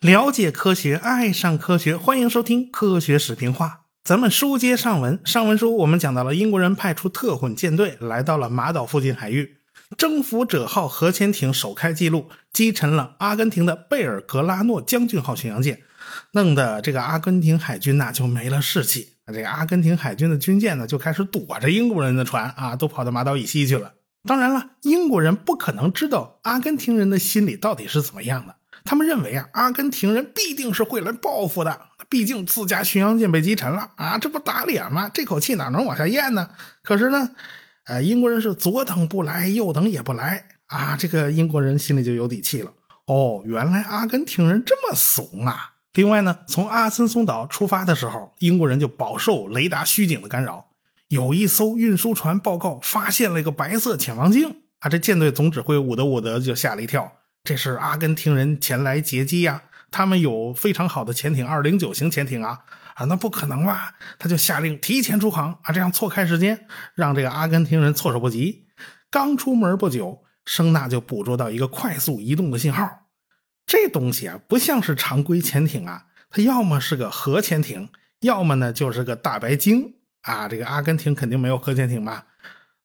了解科学，爱上科学，欢迎收听《科学史评话》。咱们书接上文，上文书我们讲到了英国人派出特混舰队来到了马岛附近海域，征服者号核潜艇首开纪录，击沉了阿根廷的贝尔格拉诺将军号巡洋舰，弄得这个阿根廷海军呐就没了士气。这个阿根廷海军的军舰呢就开始躲着英国人的船啊，都跑到马岛以西去了。当然了，英国人不可能知道阿根廷人的心里到底是怎么样的。他们认为啊，阿根廷人必定是会来报复的。毕竟自家巡洋舰被击沉了啊，这不打脸吗？这口气哪能往下咽呢？可是呢，呃，英国人是左等不来，右等也不来啊。这个英国人心里就有底气了。哦，原来阿根廷人这么怂啊！另外呢，从阿森松岛出发的时候，英国人就饱受雷达虚警的干扰。有一艘运输船报告发现了一个白色潜望镜啊，这舰队总指挥伍德伍德就吓了一跳。这是阿根廷人前来截击呀，他们有非常好的潜艇，二零九型潜艇啊啊，那不可能吧？他就下令提前出航啊，这样错开时间，让这个阿根廷人措手不及。刚出门不久，声纳就捕捉到一个快速移动的信号，这东西啊，不像是常规潜艇啊，它要么是个核潜艇，要么呢就是个大白鲸啊。这个阿根廷肯定没有核潜艇吧？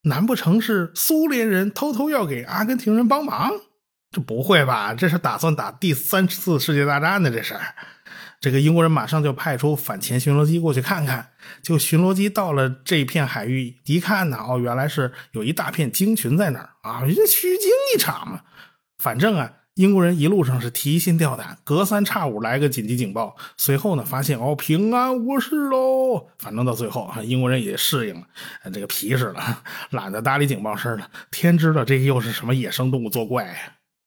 难不成是苏联人偷偷要给阿根廷人帮忙？这不会吧？这是打算打第三次世界大战呢？这是，这个英国人马上就派出反潜巡逻机过去看看。就巡逻机到了这片海域，一看呢，哦，原来是有一大片鲸群在那儿啊，这虚惊一场嘛。反正啊，英国人一路上是提心吊胆，隔三差五来个紧急警报。随后呢，发现哦，平安无事喽。反正到最后啊，英国人也适应了，这个皮实了，懒得搭理警报声了。天知道这又是什么野生动物作怪呀！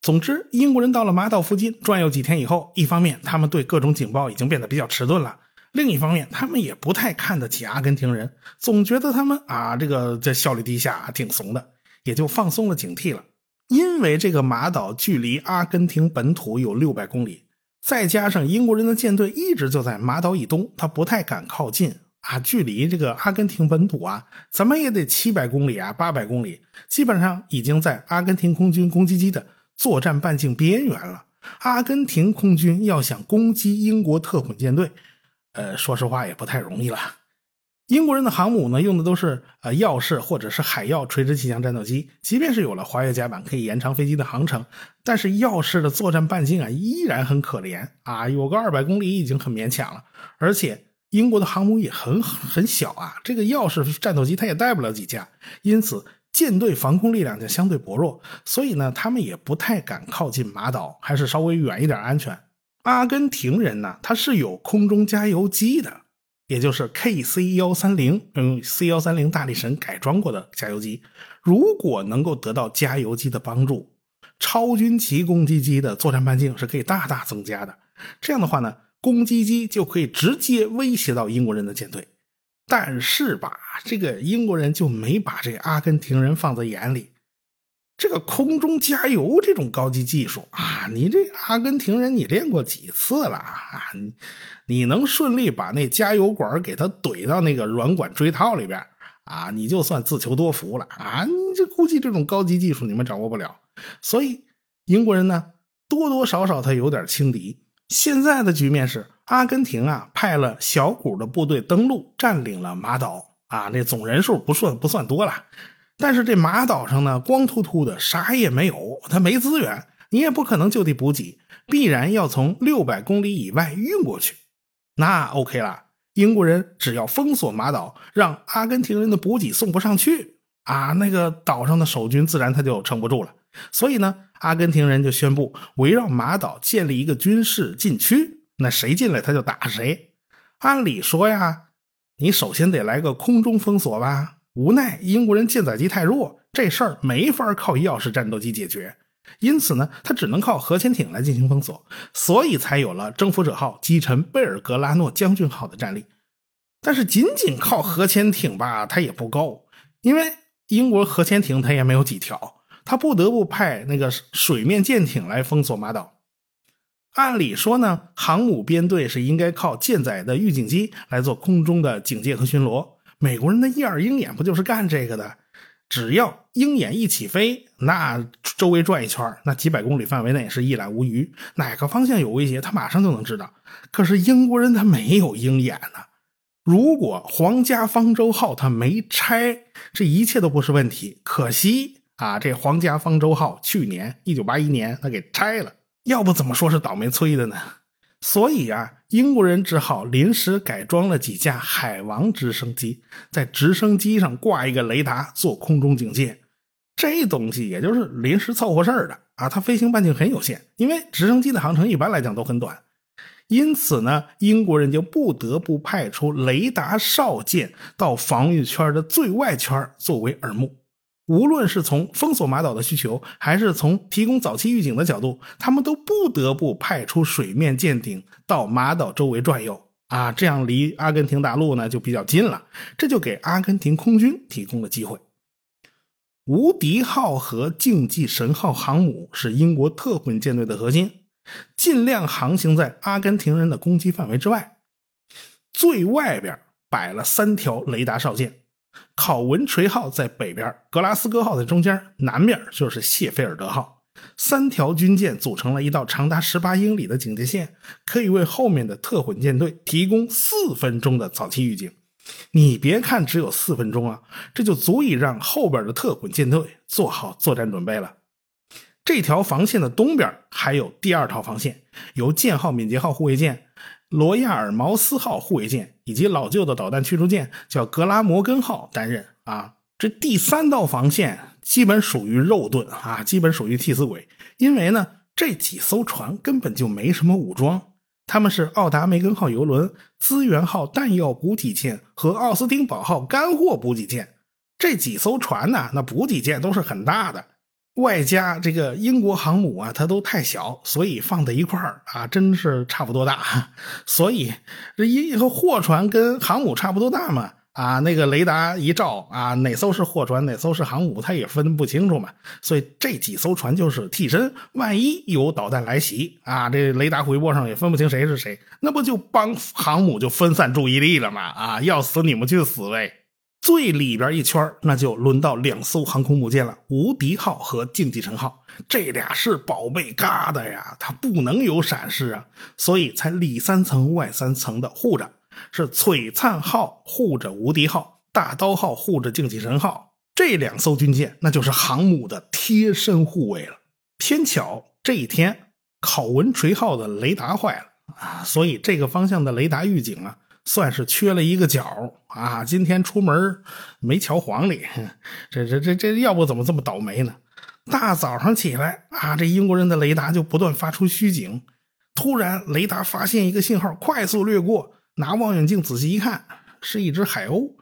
总之，英国人到了马岛附近转悠几天以后，一方面他们对各种警报已经变得比较迟钝了，另一方面他们也不太看得起阿根廷人，总觉得他们啊这个这效率低下，挺怂的，也就放松了警惕了。因为这个马岛距离阿根廷本土有六百公里，再加上英国人的舰队一直就在马岛以东，他不太敢靠近啊。距离这个阿根廷本土啊，怎么也得七百公里啊，八百公里，基本上已经在阿根廷空军攻击机的。作战半径边缘了，阿根廷空军要想攻击英国特混舰队，呃，说实话也不太容易了。英国人的航母呢，用的都是呃耀式或者是海耀垂直气象战斗机，即便是有了滑跃甲板可以延长飞机的航程，但是耀式的作战半径啊依然很可怜啊，有个二百公里已经很勉强了。而且英国的航母也很很小啊，这个耀式战斗机它也带不了几架，因此。舰队防空力量就相对薄弱，所以呢，他们也不太敢靠近马岛，还是稍微远一点安全。阿根廷人呢，他是有空中加油机的，也就是 KC 幺三零，嗯 C 幺三零大力神改装过的加油机。如果能够得到加油机的帮助，超军旗攻击机的作战半径是可以大大增加的。这样的话呢，攻击机就可以直接威胁到英国人的舰队。但是吧，这个英国人就没把这阿根廷人放在眼里。这个空中加油这种高级技术啊，你这阿根廷人你练过几次了啊？你你能顺利把那加油管给他怼到那个软管锥套里边啊？你就算自求多福了啊！你这估计这种高级技术你们掌握不了。所以英国人呢，多多少少他有点轻敌。现在的局面是。阿根廷啊，派了小股的部队登陆，占领了马岛啊。那总人数不算不算多了，但是这马岛上呢，光秃秃的，啥也没有，它没资源，你也不可能就地补给，必然要从六百公里以外运过去。那 OK 了，英国人只要封锁马岛，让阿根廷人的补给送不上去啊，那个岛上的守军自然他就撑不住了。所以呢，阿根廷人就宣布围绕马岛建立一个军事禁区。那谁进来他就打谁。按理说呀，你首先得来个空中封锁吧。无奈英国人舰载机太弱，这事儿没法靠钥匙战斗机解决。因此呢，他只能靠核潜艇来进行封锁，所以才有了征服者号击沉贝尔格拉诺将军号的战例。但是仅仅靠核潜艇吧，它也不够，因为英国核潜艇它也没有几条，他不得不派那个水面舰艇来封锁马岛。按理说呢，航母编队是应该靠舰载的预警机来做空中的警戒和巡逻。美国人的一二鹰眼不就是干这个的？只要鹰眼一起飞，那周围转一圈，那几百公里范围内是一览无余。哪个方向有威胁，他马上就能知道。可是英国人他没有鹰眼呢。如果皇家方舟号他没拆，这一切都不是问题。可惜啊，这皇家方舟号去年一九八一年他给拆了，要不怎么说是倒霉催的呢？所以啊，英国人只好临时改装了几架海王直升机，在直升机上挂一个雷达做空中警戒。这东西也就是临时凑合事儿的啊，它飞行半径很有限，因为直升机的航程一般来讲都很短。因此呢，英国人就不得不派出雷达哨舰到防御圈的最外圈作为耳目。无论是从封锁马岛的需求，还是从提供早期预警的角度，他们都不得不派出水面舰艇到马岛周围转悠。啊，这样离阿根廷大陆呢就比较近了，这就给阿根廷空军提供了机会。无敌号和竞技神号航母是英国特混舰队的核心。尽量航行在阿根廷人的攻击范围之外。最外边摆了三条雷达哨舰，考文垂号在北边，格拉斯哥号在中间，南面就是谢菲尔德号。三条军舰组成了一道长达十八英里的警戒线，可以为后面的特混舰队提供四分钟的早期预警。你别看只有四分钟啊，这就足以让后边的特混舰队做好作战准备了。这条防线的东边还有第二套防线，由舰号敏捷号护卫舰、罗亚尔茅斯号护卫舰以及老旧的导弹驱逐舰叫格拉摩根号担任。啊，这第三道防线基本属于肉盾啊，基本属于替死鬼，因为呢，这几艘船根本就没什么武装，他们是奥达梅根号游轮、资源号弹药补给舰和奥斯汀堡号干货补给舰。这几艘船呢，那补给舰都是很大的。外加这个英国航母啊，它都太小，所以放在一块儿啊，真是差不多大。所以这一个货船跟航母差不多大嘛，啊，那个雷达一照啊，哪艘是货船，哪艘是航母，它也分不清楚嘛。所以这几艘船就是替身，万一有导弹来袭啊，这雷达回波上也分不清谁是谁，那不就帮航母就分散注意力了吗？啊，要死你们去死呗！最里边一圈那就轮到两艘航空母舰了，无敌号和竞技神号，这俩是宝贝疙瘩呀，它不能有闪失啊，所以才里三层外三层的护着。是璀璨号护着无敌号，大刀号护着竞技神号，这两艘军舰那就是航母的贴身护卫了。偏巧这一天，考文垂号的雷达坏了啊，所以这个方向的雷达预警啊。算是缺了一个角啊！今天出门没瞧黄历，这这这这要不怎么这么倒霉呢？大早上起来啊，这英国人的雷达就不断发出虚警。突然，雷达发现一个信号，快速掠过，拿望远镜仔细一看，是一只海鸥。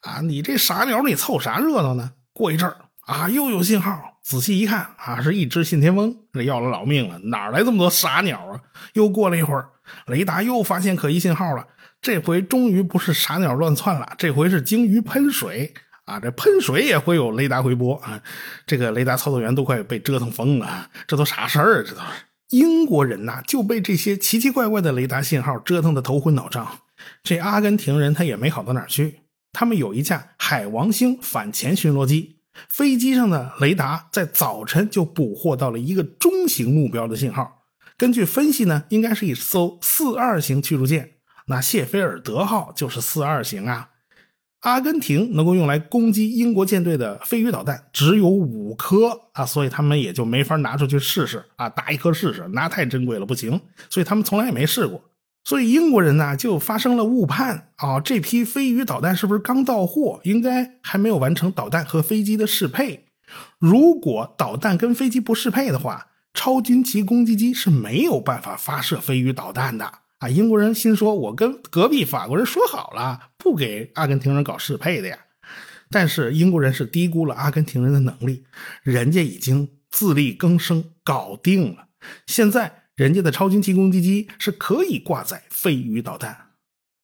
啊，你这傻鸟，你凑啥热闹呢？过一阵儿啊，又有信号，仔细一看啊，是一只信天翁，这要了老命了！哪来这么多傻鸟啊？又过了一会儿，雷达又发现可疑信号了。这回终于不是傻鸟乱窜了，这回是鲸鱼喷水啊！这喷水也会有雷达回波啊！这个雷达操作员都快被折腾疯了，这都啥事儿啊？这都是英国人呐，就被这些奇奇怪怪的雷达信号折腾的头昏脑胀。这阿根廷人他也没好到哪儿去，他们有一架海王星反潜巡逻机，飞机上的雷达在早晨就捕获到了一个中型目标的信号。根据分析呢，应该是一艘四二型驱逐舰。那谢菲尔德号就是四二型啊，阿根廷能够用来攻击英国舰队的飞鱼导弹只有五颗啊，所以他们也就没法拿出去试试啊，打一颗试试，那太珍贵了不行，所以他们从来也没试过。所以英国人呢就发生了误判啊，这批飞鱼导弹是不是刚到货？应该还没有完成导弹和飞机的适配。如果导弹跟飞机不适配的话，超军旗攻击机是没有办法发射飞鱼导弹的。啊！英国人心说：“我跟隔壁法国人说好了，不给阿根廷人搞适配的呀。”但是英国人是低估了阿根廷人的能力，人家已经自力更生搞定了。现在人家的超军旗攻击机是可以挂载飞鱼导弹，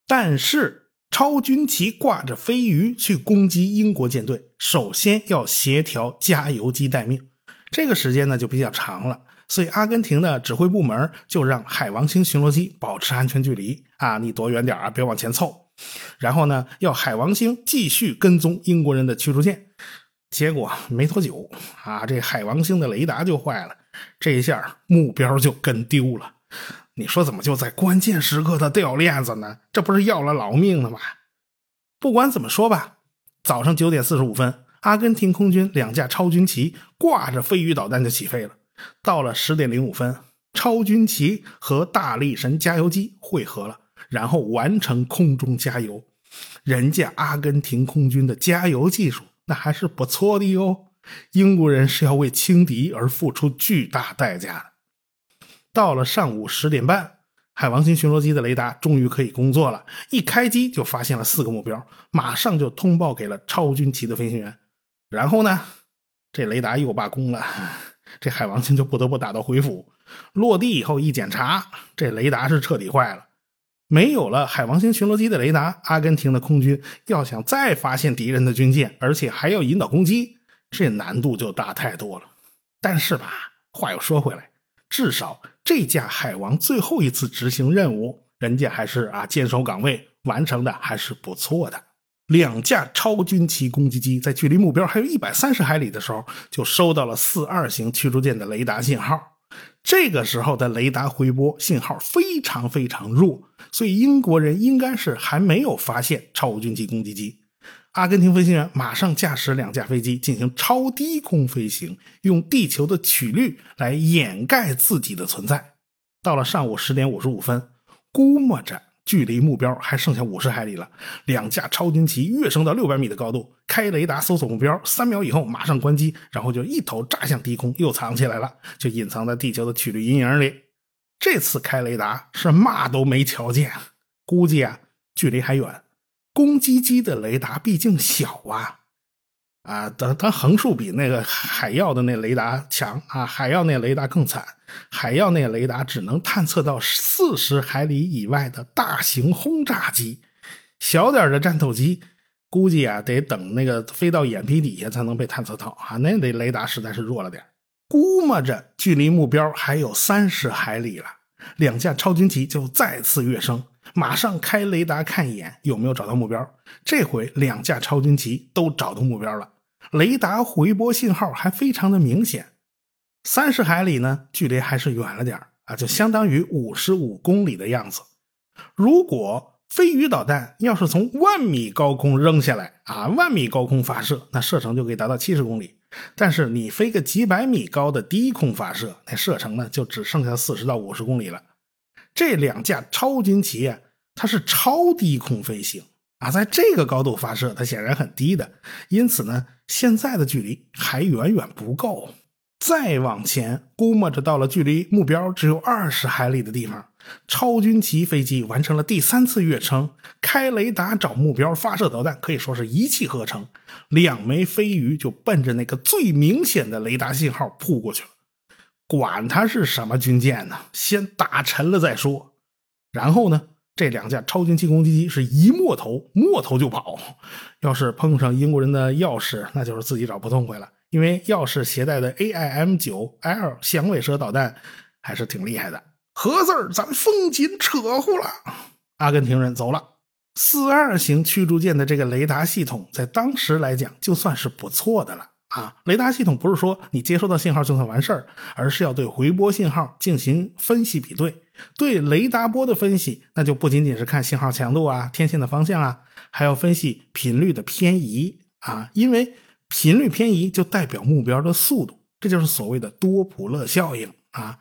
但是超军旗挂着飞鱼去攻击英国舰队，首先要协调加油机待命，这个时间呢就比较长了。所以，阿根廷的指挥部门就让海王星巡逻机保持安全距离啊，你躲远点啊，别往前凑。然后呢，要海王星继续跟踪英国人的驱逐舰。结果没多久啊，这海王星的雷达就坏了，这一下目标就跟丢了。你说怎么就在关键时刻他掉链子呢？这不是要了老命了吗？不管怎么说吧，早上九点四十五分，阿根廷空军两架超军旗挂着飞鱼导弹就起飞了。到了十点零五分，超军旗和大力神加油机汇合了，然后完成空中加油。人家阿根廷空军的加油技术那还是不错的哟。英国人是要为轻敌而付出巨大代价的。到了上午十点半，海王星巡逻机的雷达终于可以工作了。一开机就发现了四个目标，马上就通报给了超军旗的飞行员。然后呢，这雷达又罢工了，这海王星就不得不打道回府。落地以后一检查，这雷达是彻底坏了。没有了海王星巡逻机的雷达，阿根廷的空军要想再发现敌人的军舰，而且还要引导攻击，这难度就大太多了。但是吧，话又说回来，至少这架海王最后一次执行任务，人家还是啊坚守岗位，完成的还是不错的。两架超军旗攻击机在距离目标还有一百三十海里的时候，就收到了四二型驱逐舰的雷达信号。这个时候的雷达回波信号非常非常弱，所以英国人应该是还没有发现超军旗攻击机。阿根廷飞行员马上驾驶两架飞机进行超低空飞行，用地球的曲率来掩盖自己的存在。到了上午十点五十五分，估摸着。距离目标还剩下五十海里了，两架超军旗跃升到六百米的高度，开雷达搜索目标，三秒以后马上关机，然后就一头扎向低空，又藏起来了，就隐藏在地球的曲率阴影里。这次开雷达是嘛都没瞧见，估计啊距离还远，攻击机的雷达毕竟小啊。啊，等它，横竖比那个海耀的那雷达强啊！海耀那雷达更惨，海耀那雷达只能探测到四十海里以外的大型轰炸机，小点的战斗机估计啊得等那个飞到眼皮底下才能被探测到啊！那那雷达实在是弱了点估摸着距离目标还有三十海里了，两架超军旗就再次跃升，马上开雷达看一眼有没有找到目标。这回两架超军旗都找到目标了。雷达回波信号还非常的明显，三十海里呢，距离还是远了点啊，就相当于五十五公里的样子。如果飞鱼导弹要是从万米高空扔下来啊，万米高空发射，那射程就可以达到七十公里。但是你飞个几百米高的低空发射，那射程呢就只剩下四十到五十公里了。这两架超军旗啊，它是超低空飞行。啊，在这个高度发射，它显然很低的，因此呢，现在的距离还远远不够。再往前，估摸着到了距离目标只有二十海里的地方，超军旗飞机完成了第三次跃升，开雷达找目标，发射导弹，可以说是一气呵成。两枚飞鱼就奔着那个最明显的雷达信号扑过去了。管它是什么军舰呢，先打沉了再说。然后呢？这两架超军旗攻机是一摸头，摸头就跑。要是碰上英国人的钥匙，那就是自己找不痛快了。因为钥匙携带的 AIM-9L 响尾蛇导弹还是挺厉害的。合字儿，咱风紧扯呼了。阿根廷人走了。四二型驱逐舰的这个雷达系统，在当时来讲就算是不错的了。啊，雷达系统不是说你接收到信号就算完事儿，而是要对回波信号进行分析比对。对雷达波的分析，那就不仅仅是看信号强度啊、天线的方向啊，还要分析频率的偏移啊。因为频率偏移就代表目标的速度，这就是所谓的多普勒效应啊。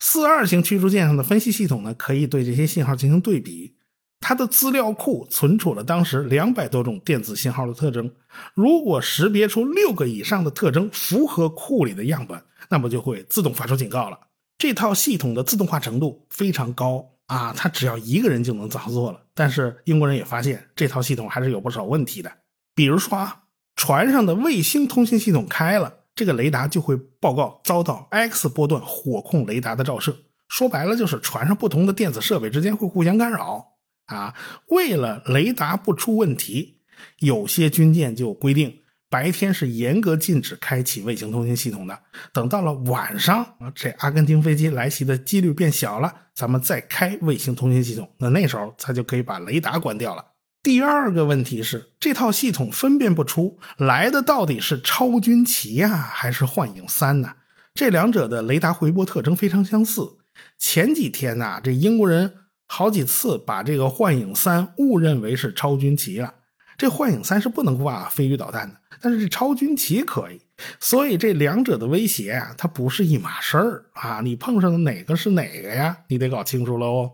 四二型驱逐舰上的分析系统呢，可以对这些信号进行对比。它的资料库存储了当时两百多种电子信号的特征，如果识别出六个以上的特征符合库里的样本，那么就会自动发出警告了。这套系统的自动化程度非常高啊，它只要一个人就能操作了。但是英国人也发现这套系统还是有不少问题的，比如说啊，船上的卫星通信系统开了，这个雷达就会报告遭到 X 波段火控雷达的照射，说白了就是船上不同的电子设备之间会互相干扰。啊，为了雷达不出问题，有些军舰就规定白天是严格禁止开启卫星通信系统的。等到了晚上，这阿根廷飞机来袭的几率变小了，咱们再开卫星通信系统。那那时候，它就可以把雷达关掉了。第二个问题是，这套系统分辨不出来的到底是超军旗呀，还是幻影三呢？这两者的雷达回波特征非常相似。前几天呐，这英国人好几次把这个幻影三误认为是超军旗了。这幻影三是不能挂飞鱼导弹的，但是这超军旗可以。所以这两者的威胁啊，它不是一码事儿啊！你碰上的哪个是哪个呀？你得搞清楚了哦。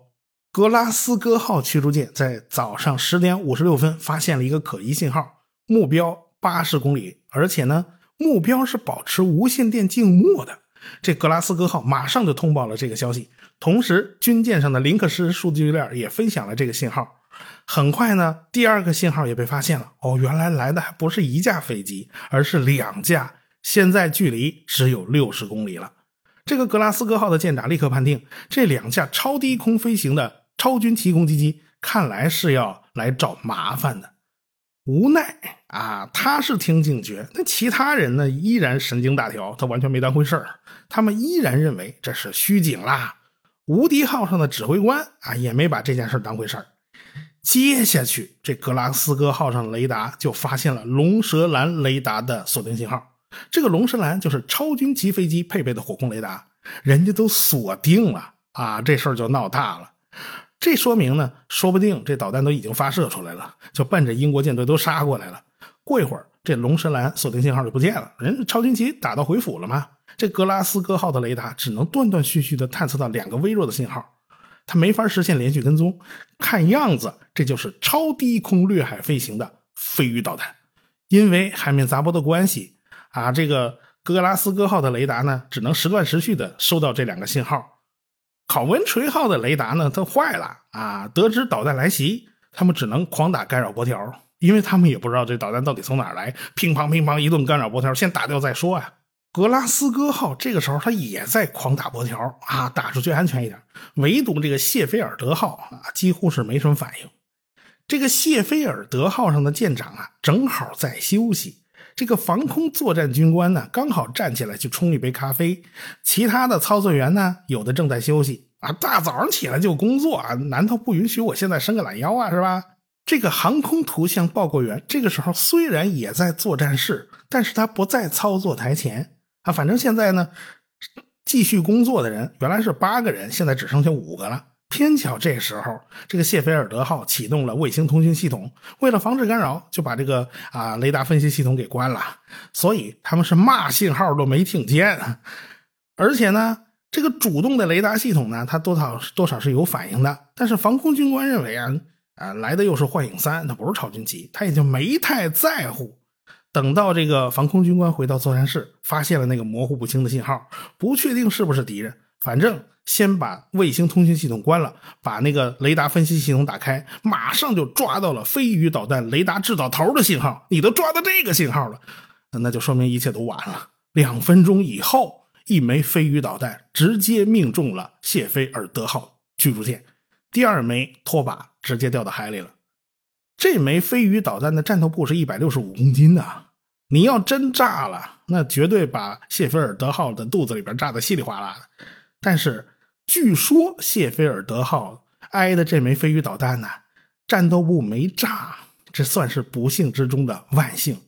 格拉斯哥号驱逐舰在早上十点五十六分发现了一个可疑信号，目标八十公里，而且呢，目标是保持无线电静默的。这格拉斯哥号马上就通报了这个消息，同时军舰上的林克斯数据链也分享了这个信号。很快呢，第二个信号也被发现了。哦，原来来的还不是一架飞机，而是两架。现在距离只有六十公里了。这个格拉斯哥号的舰长立刻判定，这两架超低空飞行的。超军旗攻击机看来是要来找麻烦的，无奈啊，他是挺警觉，那其他人呢依然神经大条，他完全没当回事儿，他们依然认为这是虚警啦。无敌号上的指挥官啊也没把这件事当回事儿。接下去，这格拉斯哥号上雷达就发现了龙舌兰雷达的锁定信号，这个龙舌兰就是超军级飞机配备的火控雷达，人家都锁定了啊，这事儿就闹大了。这说明呢，说不定这导弹都已经发射出来了，就奔着英国舰队都杀过来了。过一会儿，这龙舌兰锁定信号就不见了，人超军旗打到回府了吗？这格拉斯哥号的雷达只能断断续续的探测到两个微弱的信号，它没法实现连续跟踪。看样子，这就是超低空掠海飞行的飞鱼导弹。因为海面杂波的关系啊，这个格拉斯哥号的雷达呢，只能时断时续的收到这两个信号。考文垂号的雷达呢，它坏了啊！得知导弹来袭，他们只能狂打干扰波条，因为他们也不知道这导弹到底从哪儿来。乒乓乒乓一顿干扰波条，先打掉再说啊！格拉斯哥号这个时候他也在狂打波条啊，打出去安全一点。唯独这个谢菲尔德号啊，几乎是没什么反应。这个谢菲尔德号上的舰长啊，正好在休息。这个防空作战军官呢，刚好站起来去冲一杯咖啡，其他的操作员呢，有的正在休息啊。大早上起来就工作啊，难道不允许我现在伸个懒腰啊？是吧？这个航空图像报告员这个时候虽然也在作战室，但是他不在操作台前啊。反正现在呢，继续工作的人原来是八个人，现在只剩下五个了。偏巧这时候，这个谢菲尔德号启动了卫星通讯系统，为了防止干扰，就把这个啊雷达分析系统给关了，所以他们是嘛信号都没听见。而且呢，这个主动的雷达系统呢，它多少多少是有反应的。但是防空军官认为啊啊来的又是幻影三，它不是超军机，他也就没太在乎。等到这个防空军官回到作战室，发现了那个模糊不清的信号，不确定是不是敌人，反正。先把卫星通信系统关了，把那个雷达分析系统打开，马上就抓到了飞鱼导弹雷达制导头的信号。你都抓到这个信号了，那就说明一切都完了。两分钟以后，一枚飞鱼导弹直接命中了谢菲尔德号驱逐舰，第二枚拖把直接掉到海里了。这枚飞鱼导弹的战斗部是一百六十五公斤的，你要真炸了，那绝对把谢菲尔德号的肚子里边炸得稀里哗啦的。但是。据说谢菲尔德号挨的这枚飞鱼导弹呢，战斗部没炸，这算是不幸之中的万幸。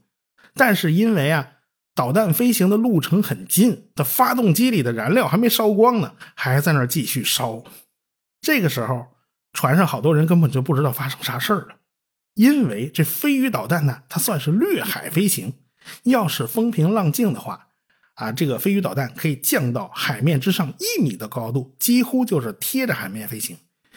但是因为啊，导弹飞行的路程很近，它发动机里的燃料还没烧光呢，还在那继续烧。这个时候，船上好多人根本就不知道发生啥事儿了，因为这飞鱼导弹呢，它算是掠海飞行，要是风平浪静的话。啊，这个飞鱼导弹可以降到海面之上一米的高度，几乎就是贴着海面飞行。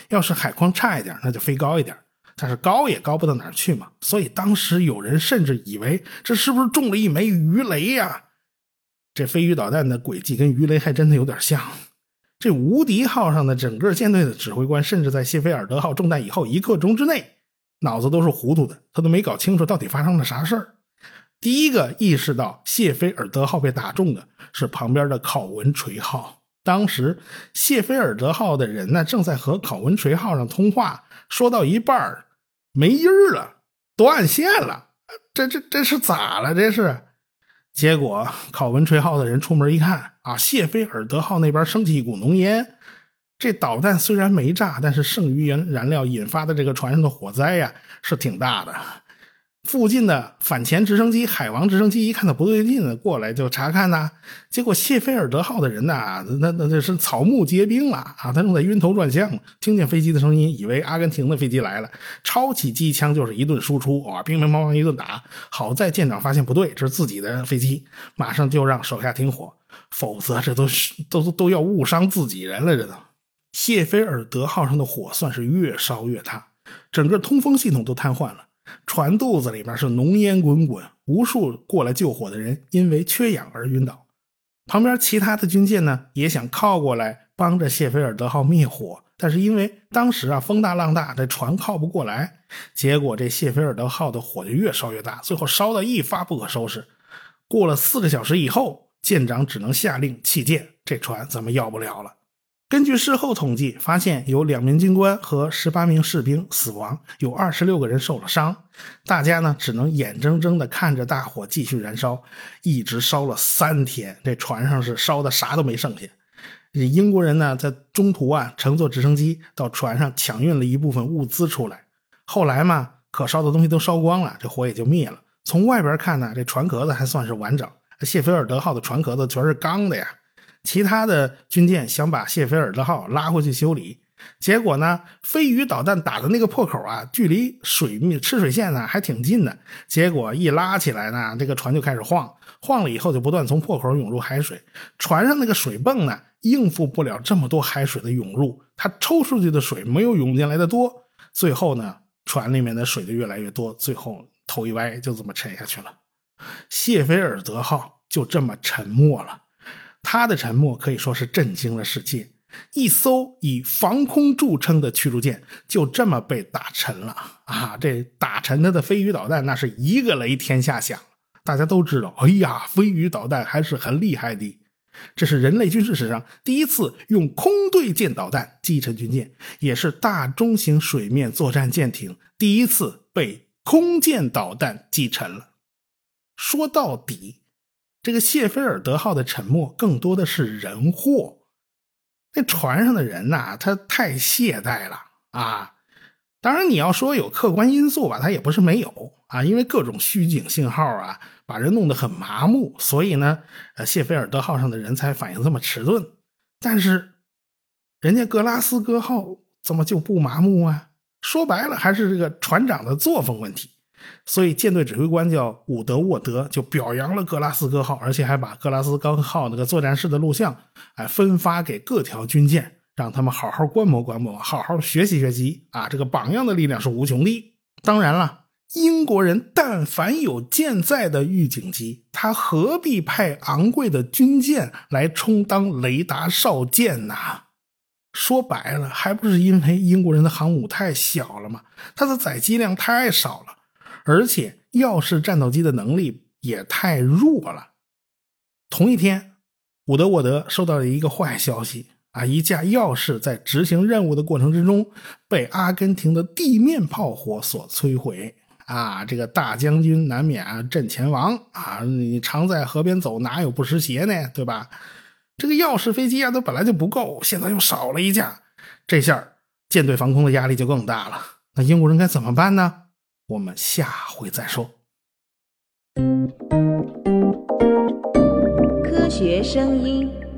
要是海况差一点，那就飞高一点，但是高也高不到哪儿去嘛。所以当时有人甚至以为这是不是中了一枚鱼雷呀？这飞鱼导弹的轨迹跟鱼雷还真的有点像。这无敌号上的整个舰队的指挥官，甚至在谢菲尔德号中弹以后一刻钟之内，脑子都是糊涂的，他都没搞清楚到底发生了啥事儿。第一个意识到谢菲尔德号被打中的是旁边的考文垂号。当时谢菲尔德号的人呢，正在和考文垂号上通话，说到一半没音儿了，断线了。这这这是咋了？这是？结果考文垂号的人出门一看，啊，谢菲尔德号那边升起一股浓烟，这导弹虽然没炸，但是剩余原燃料引发的这个船上的火灾呀，是挺大的。附近的反潜直升机海王直升机一看到不对劲，过来就查看呐。结果谢菲尔德号的人呐，那那那是草木皆兵了啊！他正在晕头转向，听见飞机的声音，以为阿根廷的飞机来了，抄起机枪就是一顿输出啊，乒乒乓乓一顿打。好在舰长发现不对，这是自己的飞机，马上就让手下停火，否则这都是都都要误伤自己人了。这都谢菲尔德号上的火算是越烧越大，整个通风系统都瘫痪了。船肚子里面是浓烟滚滚，无数过来救火的人因为缺氧而晕倒。旁边其他的军舰呢，也想靠过来帮着谢菲尔德号灭火，但是因为当时啊风大浪大，这船靠不过来，结果这谢菲尔德号的火就越烧越大，最后烧到一发不可收拾。过了四个小时以后，舰长只能下令弃舰，这船咱们要不了了。根据事后统计，发现有两名军官和十八名士兵死亡，有二十六个人受了伤。大家呢只能眼睁睁地看着大火继续燃烧，一直烧了三天。这船上是烧的啥都没剩下。这英国人呢在中途啊乘坐直升机到船上抢运了一部分物资出来。后来嘛，可烧的东西都烧光了，这火也就灭了。从外边看呢，这船壳子还算是完整。谢菲尔德号的船壳子全是钢的呀。其他的军舰想把谢菲尔德号拉回去修理，结果呢，飞鱼导弹打的那个破口啊，距离水面吃水线呢还挺近的。结果一拉起来呢，这个船就开始晃，晃了以后就不断从破口涌入海水。船上那个水泵呢，应付不了这么多海水的涌入，它抽出去的水没有涌进来的多。最后呢，船里面的水就越来越多，最后头一歪就这么沉下去了。谢菲尔德号就这么沉没了。他的沉没可以说是震惊了世界，一艘以防空著称的驱逐舰就这么被打沉了啊！这打沉它的飞鱼导弹，那是一个雷天下响。大家都知道，哎呀，飞鱼导弹还是很厉害的。这是人类军事史上第一次用空对舰导弹击沉军舰，也是大中型水面作战舰艇第一次被空舰导弹击沉了。说到底。这个谢菲尔德号的沉没更多的是人祸，那船上的人呐，他太懈怠了啊！当然，你要说有客观因素吧，他也不是没有啊，因为各种虚警信号啊，把人弄得很麻木，所以呢，呃，谢菲尔德号上的人才反应这么迟钝。但是，人家格拉斯哥号怎么就不麻木啊？说白了，还是这个船长的作风问题。所以，舰队指挥官叫伍德沃德就表扬了格拉斯哥号，而且还把格拉斯哥号那个作战室的录像，哎，分发给各条军舰，让他们好好观摩观摩，好好学习学习啊！这个榜样的力量是无穷的。当然了，英国人但凡有舰载的预警机，他何必派昂贵的军舰来充当雷达哨舰呢？说白了，还不是因为英国人的航母太小了吗？它的载机量太少了。而且，耀式战斗机的能力也太弱了。同一天，伍德沃德收到了一个坏消息啊！一架耀式在执行任务的过程之中，被阿根廷的地面炮火所摧毁啊！这个大将军难免啊阵前亡啊！你常在河边走，哪有不湿鞋呢？对吧？这个耀式飞机啊，它本来就不够，现在又少了一架，这下舰队防空的压力就更大了。那英国人该怎么办呢？我们下回再说。科学声音。